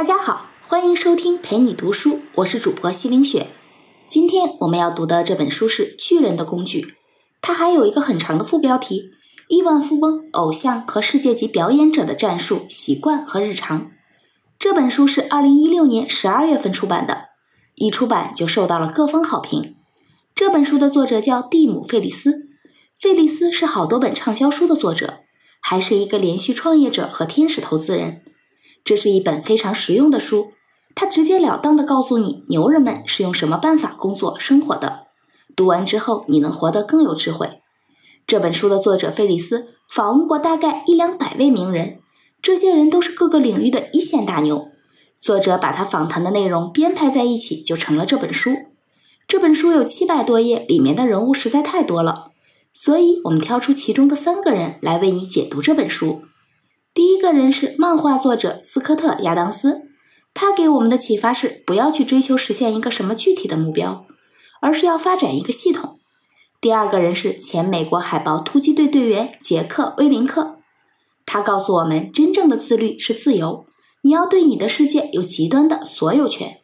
大家好，欢迎收听陪你读书，我是主播西林雪。今天我们要读的这本书是《巨人的工具》，它还有一个很长的副标题：亿万富翁、偶像和世界级表演者的战术、习惯和日常。这本书是二零一六年十二月份出版的，一出版就受到了各方好评。这本书的作者叫蒂姆·费里斯，费里斯是好多本畅销书的作者，还是一个连续创业者和天使投资人。这是一本非常实用的书，它直截了当地告诉你牛人们是用什么办法工作生活的。读完之后，你能活得更有智慧。这本书的作者菲利斯访问过大概一两百位名人，这些人都是各个领域的一线大牛。作者把他访谈的内容编排在一起，就成了这本书。这本书有七百多页，里面的人物实在太多了，所以我们挑出其中的三个人来为你解读这本书。第一个人是漫画作者斯科特·亚当斯，他给我们的启发是不要去追求实现一个什么具体的目标，而是要发展一个系统。第二个人是前美国海豹突击队队员杰克·威林克，他告诉我们真正的自律是自由，你要对你的世界有极端的所有权。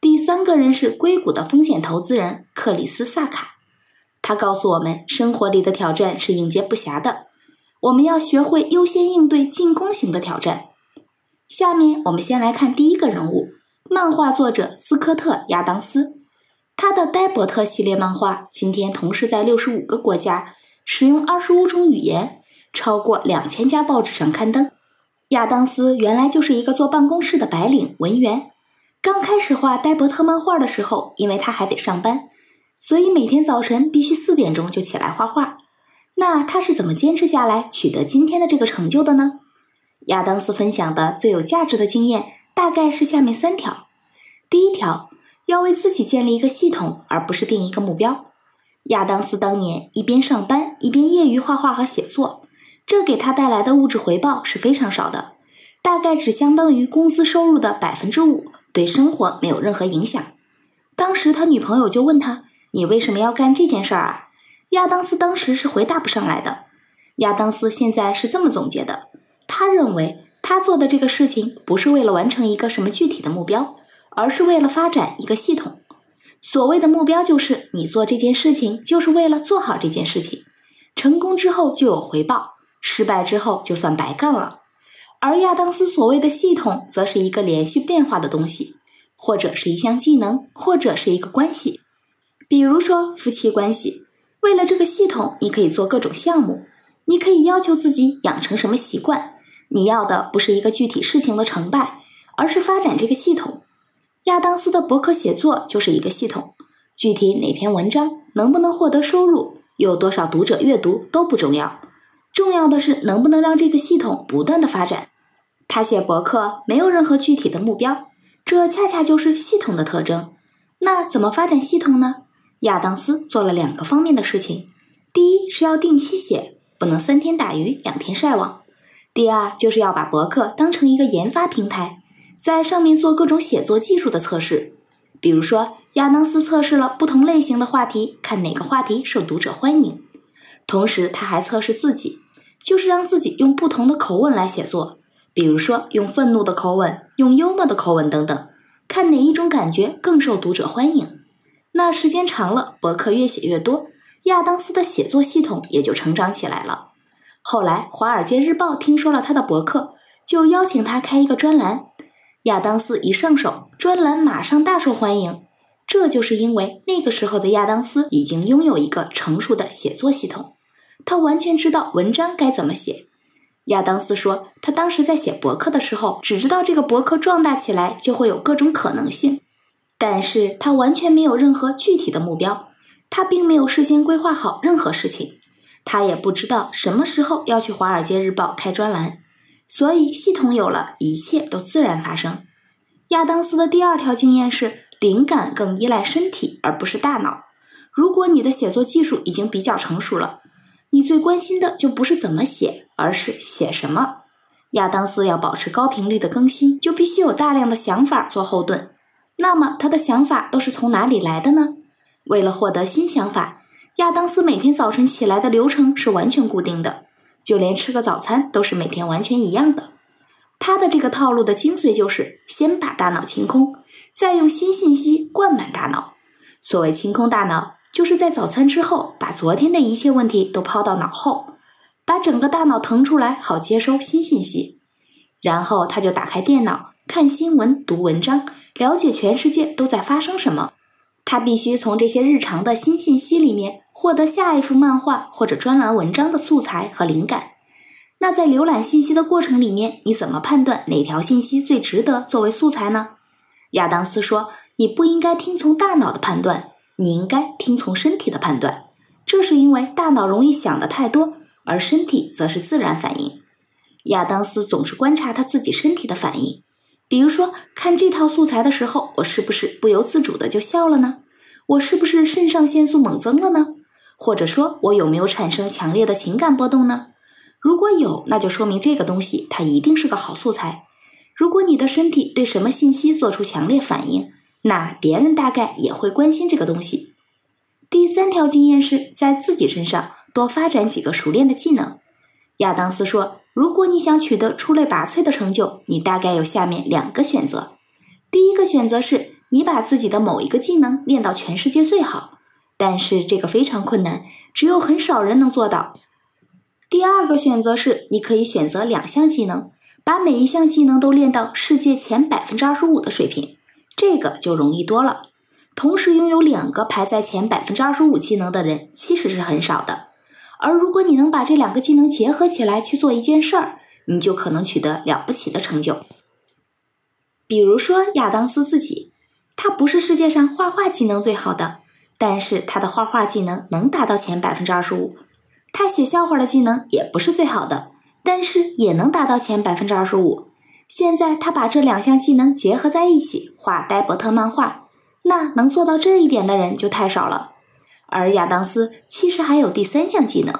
第三个人是硅谷的风险投资人克里斯·萨卡，他告诉我们生活里的挑战是应接不暇的。我们要学会优先应对进攻型的挑战。下面我们先来看第一个人物，漫画作者斯科特·亚当斯。他的戴伯特系列漫画今天同时在六十五个国家，使用二十五种语言，超过两千家报纸上刊登。亚当斯原来就是一个坐办公室的白领文员。刚开始画戴伯特漫画的时候，因为他还得上班，所以每天早晨必须四点钟就起来画画。那他是怎么坚持下来，取得今天的这个成就的呢？亚当斯分享的最有价值的经验，大概是下面三条：第一条，要为自己建立一个系统，而不是定一个目标。亚当斯当年一边上班，一边业余画画和写作，这给他带来的物质回报是非常少的，大概只相当于工资收入的百分之五，对生活没有任何影响。当时他女朋友就问他：“你为什么要干这件事儿啊？”亚当斯当时是回答不上来的。亚当斯现在是这么总结的：他认为他做的这个事情不是为了完成一个什么具体的目标，而是为了发展一个系统。所谓的目标就是你做这件事情就是为了做好这件事情，成功之后就有回报，失败之后就算白干了。而亚当斯所谓的系统，则是一个连续变化的东西，或者是一项技能，或者是一个关系，比如说夫妻关系。为了这个系统，你可以做各种项目，你可以要求自己养成什么习惯。你要的不是一个具体事情的成败，而是发展这个系统。亚当斯的博客写作就是一个系统，具体哪篇文章能不能获得收入，有多少读者阅读都不重要，重要的是能不能让这个系统不断的发展。他写博客没有任何具体的目标，这恰恰就是系统的特征。那怎么发展系统呢？亚当斯做了两个方面的事情：第一是要定期写，不能三天打鱼两天晒网；第二就是要把博客当成一个研发平台，在上面做各种写作技术的测试。比如说，亚当斯测试了不同类型的话题，看哪个话题受读者欢迎。同时，他还测试自己，就是让自己用不同的口吻来写作，比如说用愤怒的口吻、用幽默的口吻等等，看哪一种感觉更受读者欢迎。那时间长了，博客越写越多，亚当斯的写作系统也就成长起来了。后来，《华尔街日报》听说了他的博客，就邀请他开一个专栏。亚当斯一上手，专栏马上大受欢迎。这就是因为那个时候的亚当斯已经拥有一个成熟的写作系统，他完全知道文章该怎么写。亚当斯说，他当时在写博客的时候，只知道这个博客壮大起来就会有各种可能性。但是他完全没有任何具体的目标，他并没有事先规划好任何事情，他也不知道什么时候要去《华尔街日报》开专栏，所以系统有了，一切都自然发生。亚当斯的第二条经验是，灵感更依赖身体而不是大脑。如果你的写作技术已经比较成熟了，你最关心的就不是怎么写，而是写什么。亚当斯要保持高频率的更新，就必须有大量的想法做后盾。那么他的想法都是从哪里来的呢？为了获得新想法，亚当斯每天早晨起来的流程是完全固定的，就连吃个早餐都是每天完全一样的。他的这个套路的精髓就是先把大脑清空，再用新信息灌满大脑。所谓清空大脑，就是在早餐之后把昨天的一切问题都抛到脑后，把整个大脑腾出来，好接收新信息。然后他就打开电脑，看新闻、读文章，了解全世界都在发生什么。他必须从这些日常的新信息里面获得下一幅漫画或者专栏文章的素材和灵感。那在浏览信息的过程里面，你怎么判断哪条信息最值得作为素材呢？亚当斯说：“你不应该听从大脑的判断，你应该听从身体的判断。这是因为大脑容易想的太多，而身体则是自然反应。”亚当斯总是观察他自己身体的反应，比如说看这套素材的时候，我是不是不由自主的就笑了呢？我是不是肾上腺素猛增了呢？或者说，我有没有产生强烈的情感波动呢？如果有，那就说明这个东西它一定是个好素材。如果你的身体对什么信息做出强烈反应，那别人大概也会关心这个东西。第三条经验是在自己身上多发展几个熟练的技能。亚当斯说，如果你想取得出类拔萃的成就，你大概有下面两个选择。第一个选择是你把自己的某一个技能练到全世界最好，但是这个非常困难，只有很少人能做到。第二个选择是，你可以选择两项技能，把每一项技能都练到世界前百分之二十五的水平，这个就容易多了。同时拥有两个排在前百分之二十五技能的人其实是很少的。而如果你能把这两个技能结合起来去做一件事儿，你就可能取得了不起的成就。比如说亚当斯自己，他不是世界上画画技能最好的，但是他的画画技能能达到前百分之二十五。他写笑话的技能也不是最好的，但是也能达到前百分之二十五。现在他把这两项技能结合在一起画呆伯特漫画，那能做到这一点的人就太少了。而亚当斯其实还有第三项技能，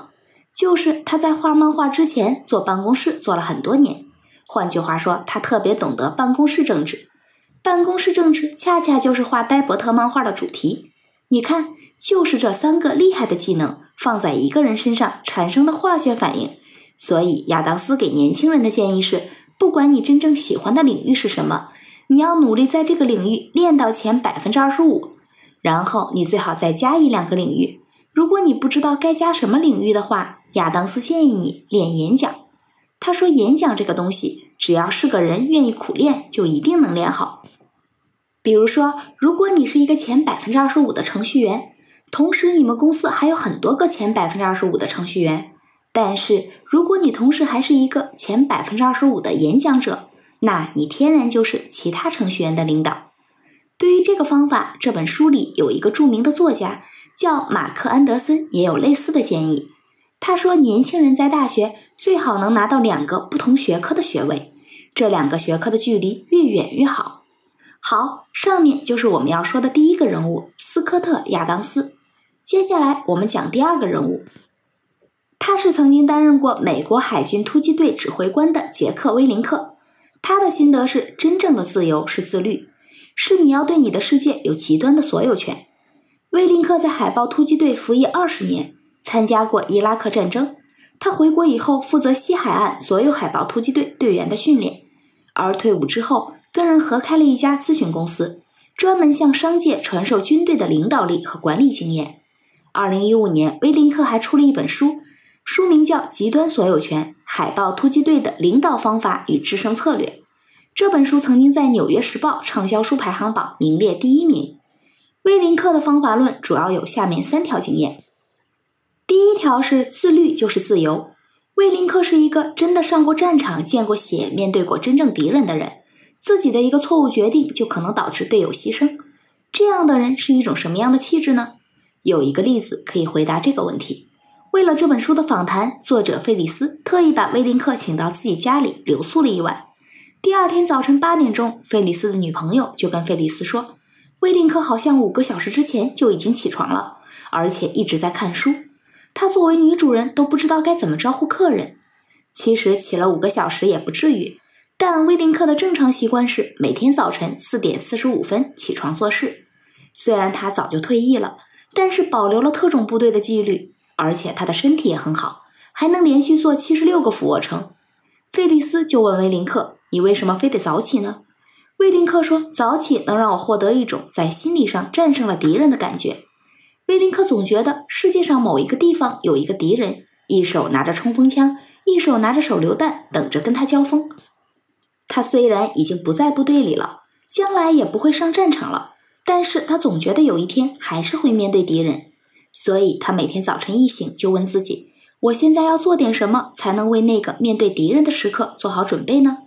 就是他在画漫画之前坐办公室坐了很多年。换句话说，他特别懂得办公室政治。办公室政治恰恰就是画呆伯特漫画的主题。你看，就是这三个厉害的技能。放在一个人身上产生的化学反应，所以亚当斯给年轻人的建议是：不管你真正喜欢的领域是什么，你要努力在这个领域练到前百分之二十五，然后你最好再加一两个领域。如果你不知道该加什么领域的话，亚当斯建议你练演讲。他说，演讲这个东西，只要是个人愿意苦练，就一定能练好。比如说，如果你是一个前百分之二十五的程序员。同时，你们公司还有很多个前百分之二十五的程序员。但是，如果你同时还是一个前百分之二十五的演讲者，那你天然就是其他程序员的领导。对于这个方法，这本书里有一个著名的作家叫马克·安德森，也有类似的建议。他说，年轻人在大学最好能拿到两个不同学科的学位，这两个学科的距离越远越好。好，上面就是我们要说的第一个人物——斯科特·亚当斯。接下来我们讲第二个人物，他是曾经担任过美国海军突击队指挥官的杰克·威林克。他的心得是：真正的自由是自律，是你要对你的世界有极端的所有权。威林克在海豹突击队服役二十年，参加过伊拉克战争。他回国以后负责西海岸所有海豹突击队队员的训练，而退伍之后跟人合开了一家咨询公司，专门向商界传授军队的领导力和管理经验。二零一五年，威林克还出了一本书，书名叫《极端所有权：海豹突击队的领导方法与制胜策略》。这本书曾经在《纽约时报》畅销书排行榜名列第一名。威林克的方法论主要有下面三条经验：第一条是自律就是自由。威林克是一个真的上过战场、见过血、面对过真正敌人的人，自己的一个错误决定就可能导致队友牺牲。这样的人是一种什么样的气质呢？有一个例子可以回答这个问题。为了这本书的访谈，作者费里斯特意把威林克请到自己家里留宿了一晚。第二天早晨八点钟，费里斯的女朋友就跟费里斯说：“威林克好像五个小时之前就已经起床了，而且一直在看书。他作为女主人都不知道该怎么招呼客人。其实起了五个小时也不至于，但威林克的正常习惯是每天早晨四点四十五分起床做事。虽然他早就退役了。”但是保留了特种部队的纪律，而且他的身体也很好，还能连续做七十六个俯卧撑。费利斯就问威林克：“你为什么非得早起呢？威林克说：“早起能让我获得一种在心理上战胜了敌人的感觉。”威林克总觉得世界上某一个地方有一个敌人，一手拿着冲锋枪，一手拿着手榴弹，等着跟他交锋。他虽然已经不在部队里了，将来也不会上战场了，但是他总觉得有一天还是会面对敌人，所以他每天早晨一醒就问自己：“我现在要做点什么，才能为那个面对敌人的时刻做好准备呢？”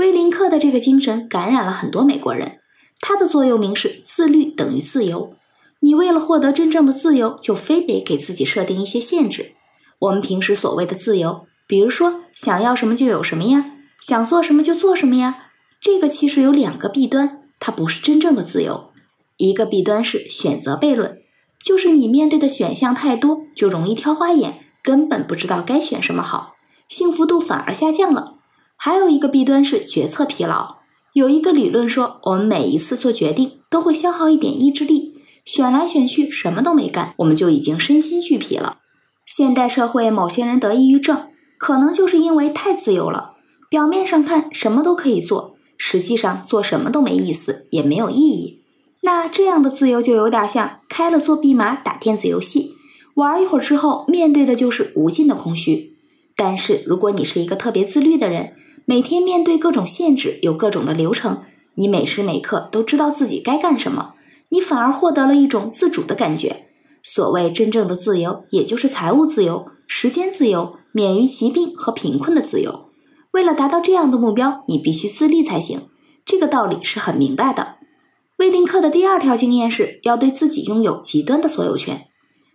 威林克的这个精神感染了很多美国人。他的座右铭是“自律等于自由”。你为了获得真正的自由，就非得给自己设定一些限制。我们平时所谓的自由，比如说想要什么就有什么呀，想做什么就做什么呀，这个其实有两个弊端，它不是真正的自由。一个弊端是选择悖论，就是你面对的选项太多，就容易挑花眼，根本不知道该选什么好，幸福度反而下降了。还有一个弊端是决策疲劳。有一个理论说，我们每一次做决定都会消耗一点意志力，选来选去什么都没干，我们就已经身心俱疲了。现代社会某些人得抑郁症，可能就是因为太自由了。表面上看什么都可以做，实际上做什么都没意思，也没有意义。那这样的自由就有点像开了作弊码打电子游戏，玩一会儿之后，面对的就是无尽的空虚。但是如果你是一个特别自律的人，每天面对各种限制，有各种的流程，你每时每刻都知道自己该干什么，你反而获得了一种自主的感觉。所谓真正的自由，也就是财务自由、时间自由、免于疾病和贫困的自由。为了达到这样的目标，你必须自立才行。这个道理是很明白的。威林克的第二条经验是要对自己拥有极端的所有权。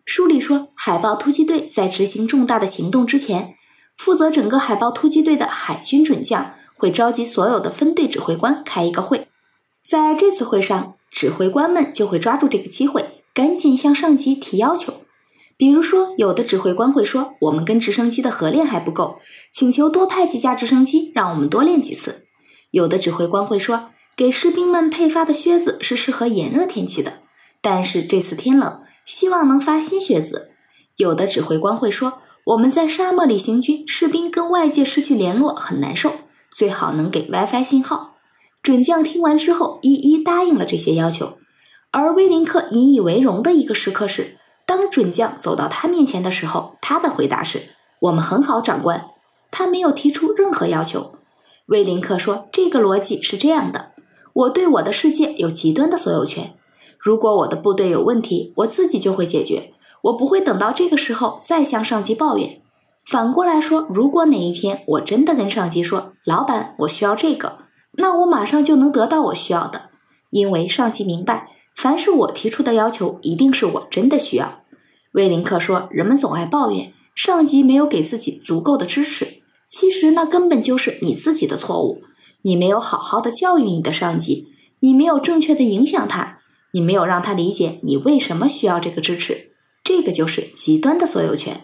书里说，海豹突击队在执行重大的行动之前。负责整个海豹突击队的海军准将会召集所有的分队指挥官开一个会，在这次会上，指挥官们就会抓住这个机会，赶紧向上级提要求。比如说，有的指挥官会说：“我们跟直升机的合练还不够，请求多派几架直升机，让我们多练几次。”有的指挥官会说：“给士兵们配发的靴子是适合炎热天气的，但是这次天冷，希望能发新靴子。”有的指挥官会说。我们在沙漠里行军，士兵跟外界失去联络很难受，最好能给 WiFi 信号。准将听完之后，一一答应了这些要求。而威林克引以为荣的一个时刻是，当准将走到他面前的时候，他的回答是：“我们很好，长官。”他没有提出任何要求。威林克说：“这个逻辑是这样的，我对我的世界有极端的所有权。如果我的部队有问题，我自己就会解决。”我不会等到这个时候再向上级抱怨。反过来说，如果哪一天我真的跟上级说：“老板，我需要这个”，那我马上就能得到我需要的，因为上级明白，凡是我提出的要求，一定是我真的需要。威林克说：“人们总爱抱怨上级没有给自己足够的支持，其实那根本就是你自己的错误。你没有好好的教育你的上级，你没有正确的影响他，你没有让他理解你为什么需要这个支持。”这个就是极端的所有权。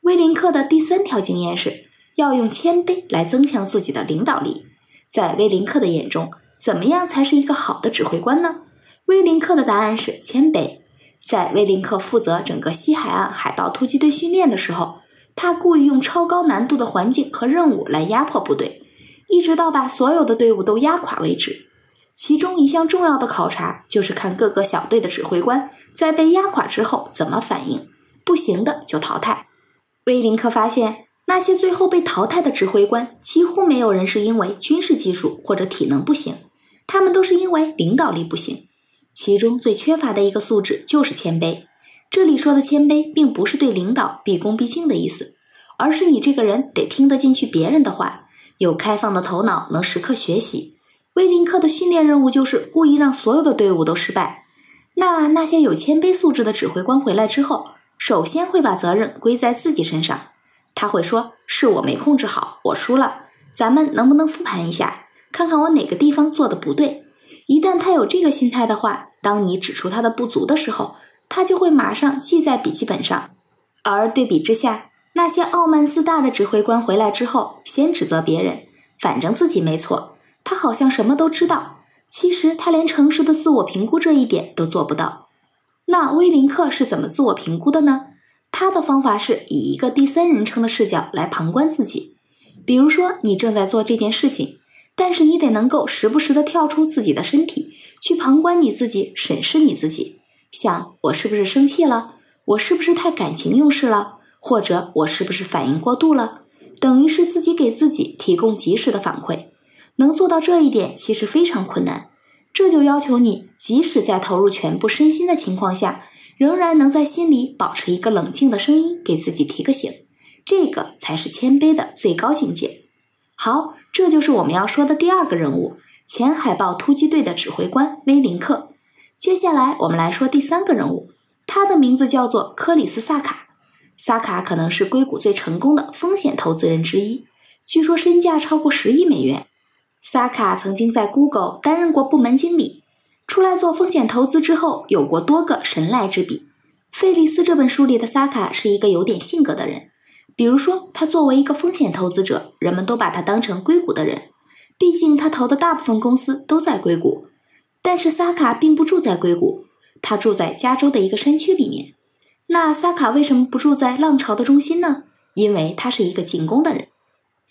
威林克的第三条经验是要用谦卑来增强自己的领导力。在威林克的眼中，怎么样才是一个好的指挥官呢？威林克的答案是谦卑。在威林克负责整个西海岸海豹突击队训练的时候，他故意用超高难度的环境和任务来压迫部队，一直到把所有的队伍都压垮为止。其中一项重要的考察就是看各个小队的指挥官。在被压垮之后怎么反应？不行的就淘汰。威林克发现，那些最后被淘汰的指挥官，几乎没有人是因为军事技术或者体能不行，他们都是因为领导力不行。其中最缺乏的一个素质就是谦卑。这里说的谦卑，并不是对领导毕恭毕敬的意思，而是你这个人得听得进去别人的话，有开放的头脑，能时刻学习。威林克的训练任务就是故意让所有的队伍都失败。那那些有谦卑素质的指挥官回来之后，首先会把责任归在自己身上。他会说：“是我没控制好，我输了。咱们能不能复盘一下，看看我哪个地方做的不对？”一旦他有这个心态的话，当你指出他的不足的时候，他就会马上记在笔记本上。而对比之下，那些傲慢自大的指挥官回来之后，先指责别人，反正自己没错，他好像什么都知道。其实他连诚实的自我评估这一点都做不到。那威林克是怎么自我评估的呢？他的方法是以一个第三人称的视角来旁观自己。比如说，你正在做这件事情，但是你得能够时不时的跳出自己的身体，去旁观你自己，审视你自己。想我是不是生气了？我是不是太感情用事了？或者我是不是反应过度了？等于是自己给自己提供及时的反馈。能做到这一点其实非常困难，这就要求你即使在投入全部身心的情况下，仍然能在心里保持一个冷静的声音，给自己提个醒。这个才是谦卑的最高境界。好，这就是我们要说的第二个人物——前海豹突击队的指挥官威林克。接下来，我们来说第三个人物，他的名字叫做克里斯·萨卡。萨卡可能是硅谷最成功的风险投资人之一，据说身价超过十亿美元。萨卡曾经在 Google 担任过部门经理，出来做风险投资之后，有过多个神来之笔。费利斯这本书里的萨卡是一个有点性格的人，比如说，他作为一个风险投资者，人们都把他当成硅谷的人，毕竟他投的大部分公司都在硅谷。但是萨卡并不住在硅谷，他住在加州的一个山区里面。那萨卡为什么不住在浪潮的中心呢？因为他是一个进攻的人。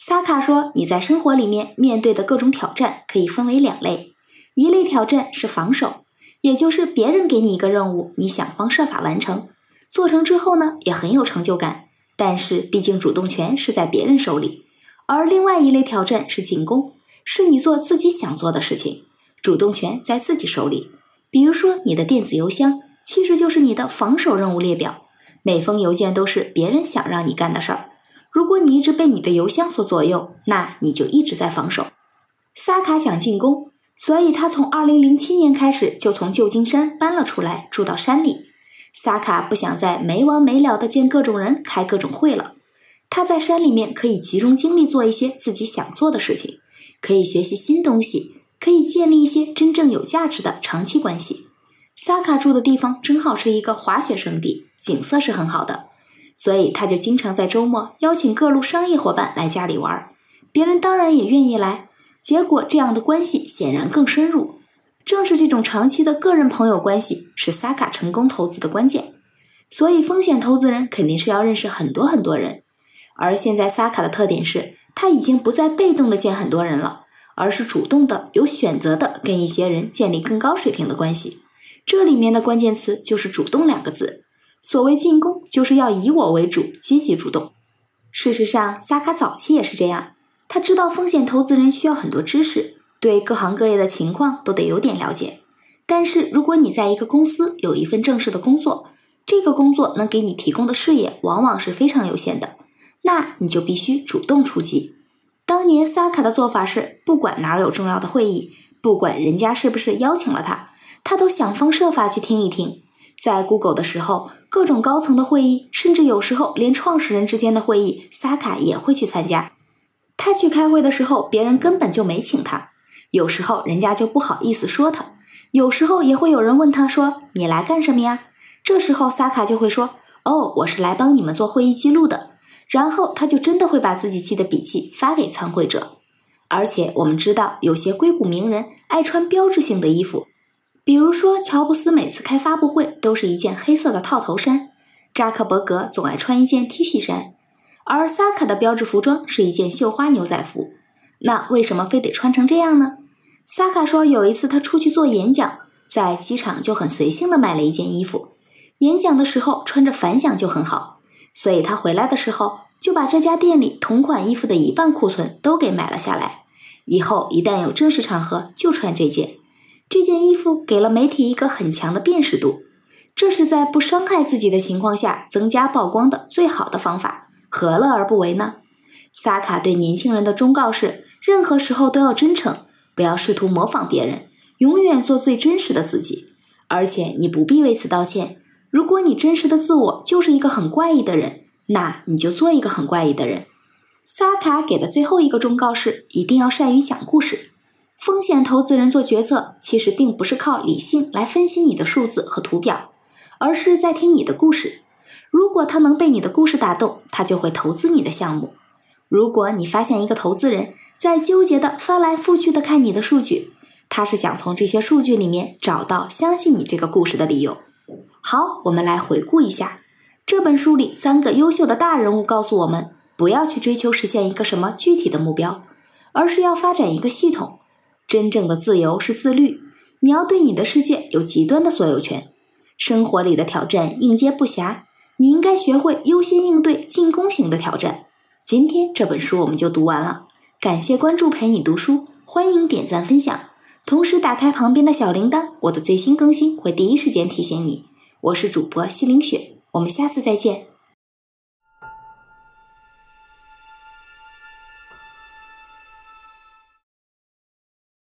萨卡说：“你在生活里面面对的各种挑战可以分为两类，一类挑战是防守，也就是别人给你一个任务，你想方设法完成，做成之后呢也很有成就感，但是毕竟主动权是在别人手里。而另外一类挑战是进攻，是你做自己想做的事情。”主动权在自己手里。比如说，你的电子邮箱其实就是你的防守任务列表，每封邮件都是别人想让你干的事儿。如果你一直被你的邮箱所左右，那你就一直在防守。萨卡想进攻，所以他从2007年开始就从旧金山搬了出来，住到山里。萨卡不想再没完没了的见各种人、开各种会了。他在山里面可以集中精力做一些自己想做的事情，可以学习新东西。可以建立一些真正有价值的长期关系。萨卡住的地方正好是一个滑雪胜地，景色是很好的，所以他就经常在周末邀请各路商业伙伴来家里玩。别人当然也愿意来，结果这样的关系显然更深入。正是这种长期的个人朋友关系，是萨卡成功投资的关键。所以，风险投资人肯定是要认识很多很多人。而现在，萨卡的特点是他已经不再被动的见很多人了。而是主动的、有选择的跟一些人建立更高水平的关系，这里面的关键词就是“主动”两个字。所谓进攻，就是要以我为主，积极主动。事实上，萨卡早期也是这样，他知道风险投资人需要很多知识，对各行各业的情况都得有点了解。但是，如果你在一个公司有一份正式的工作，这个工作能给你提供的视野往往是非常有限的，那你就必须主动出击。当年萨卡的做法是，不管哪儿有重要的会议，不管人家是不是邀请了他，他都想方设法去听一听。在 Google 的时候，各种高层的会议，甚至有时候连创始人之间的会议，萨卡也会去参加。他去开会的时候，别人根本就没请他，有时候人家就不好意思说他，有时候也会有人问他说：“你来干什么呀？”这时候萨卡就会说：“哦，我是来帮你们做会议记录的。”然后他就真的会把自己记的笔记发给参会者，而且我们知道有些硅谷名人爱穿标志性的衣服，比如说乔布斯每次开发布会都是一件黑色的套头衫，扎克伯格总爱穿一件 T 恤衫，而萨卡的标志服装是一件绣花牛仔服。那为什么非得穿成这样呢？萨卡说有一次他出去做演讲，在机场就很随性的买了一件衣服，演讲的时候穿着反响就很好。所以他回来的时候，就把这家店里同款衣服的一半库存都给买了下来。以后一旦有正式场合，就穿这件。这件衣服给了媒体一个很强的辨识度，这是在不伤害自己的情况下增加曝光的最好的方法，何乐而不为呢？萨卡对年轻人的忠告是：任何时候都要真诚，不要试图模仿别人，永远做最真实的自己。而且你不必为此道歉。如果你真实的自我就是一个很怪异的人，那你就做一个很怪异的人。萨卡给的最后一个忠告是：一定要善于讲故事。风险投资人做决策，其实并不是靠理性来分析你的数字和图表，而是在听你的故事。如果他能被你的故事打动，他就会投资你的项目。如果你发现一个投资人在纠结的翻来覆去的看你的数据，他是想从这些数据里面找到相信你这个故事的理由。好，我们来回顾一下这本书里三个优秀的大人物告诉我们：不要去追求实现一个什么具体的目标，而是要发展一个系统。真正的自由是自律，你要对你的世界有极端的所有权。生活里的挑战应接不暇，你应该学会优先应对进攻型的挑战。今天这本书我们就读完了，感谢关注陪你读书，欢迎点赞分享，同时打开旁边的小铃铛，我的最新更新会第一时间提醒你。我是主播西林雪，我们下次再见。